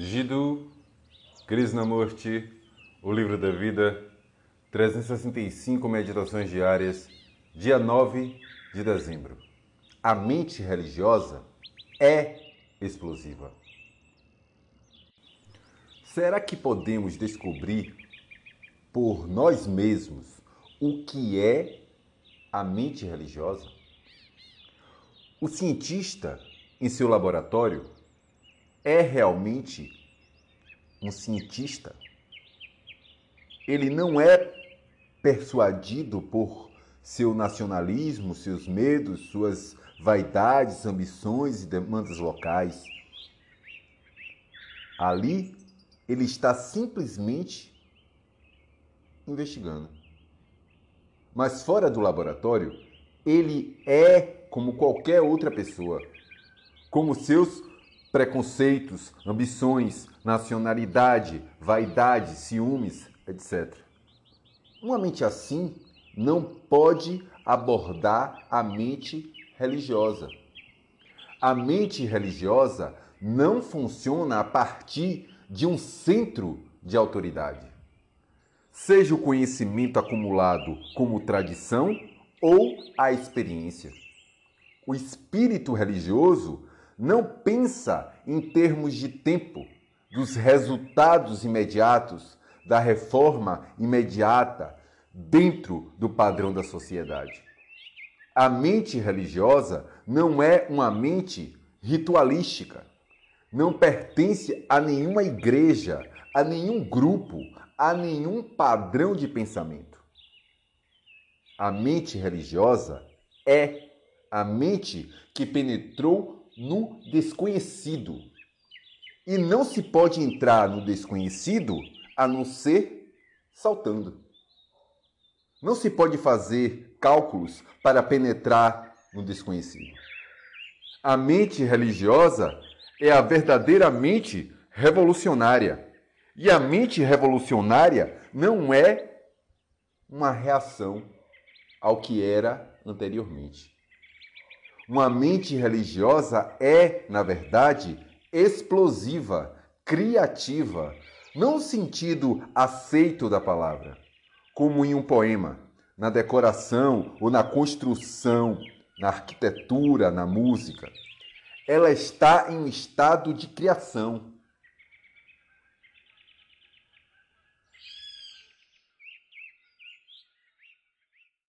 Jiddu Krishnamurti, O Livro da Vida, 365 Meditações Diárias, dia 9 de dezembro. A mente religiosa é explosiva. Será que podemos descobrir por nós mesmos o que é a mente religiosa? O cientista, em seu laboratório, é realmente um cientista? Ele não é persuadido por seu nacionalismo, seus medos, suas vaidades, ambições e demandas locais. Ali, ele está simplesmente investigando. Mas fora do laboratório, ele é como qualquer outra pessoa, como seus preconceitos, ambições, nacionalidade, vaidade, ciúmes, etc. Uma mente assim não pode abordar a mente religiosa. A mente religiosa não funciona a partir de um centro de autoridade. Seja o conhecimento acumulado como tradição ou a experiência. O espírito religioso não pensa em termos de tempo, dos resultados imediatos, da reforma imediata dentro do padrão da sociedade. A mente religiosa não é uma mente ritualística, não pertence a nenhuma igreja, a nenhum grupo, a nenhum padrão de pensamento. A mente religiosa é a mente que penetrou no desconhecido. E não se pode entrar no desconhecido a não ser saltando. Não se pode fazer cálculos para penetrar no desconhecido. A mente religiosa é a verdadeira mente revolucionária. E a mente revolucionária não é uma reação ao que era anteriormente. Uma mente religiosa é, na verdade, explosiva, criativa, não no sentido aceito da palavra, como em um poema, na decoração ou na construção, na arquitetura, na música. Ela está em um estado de criação.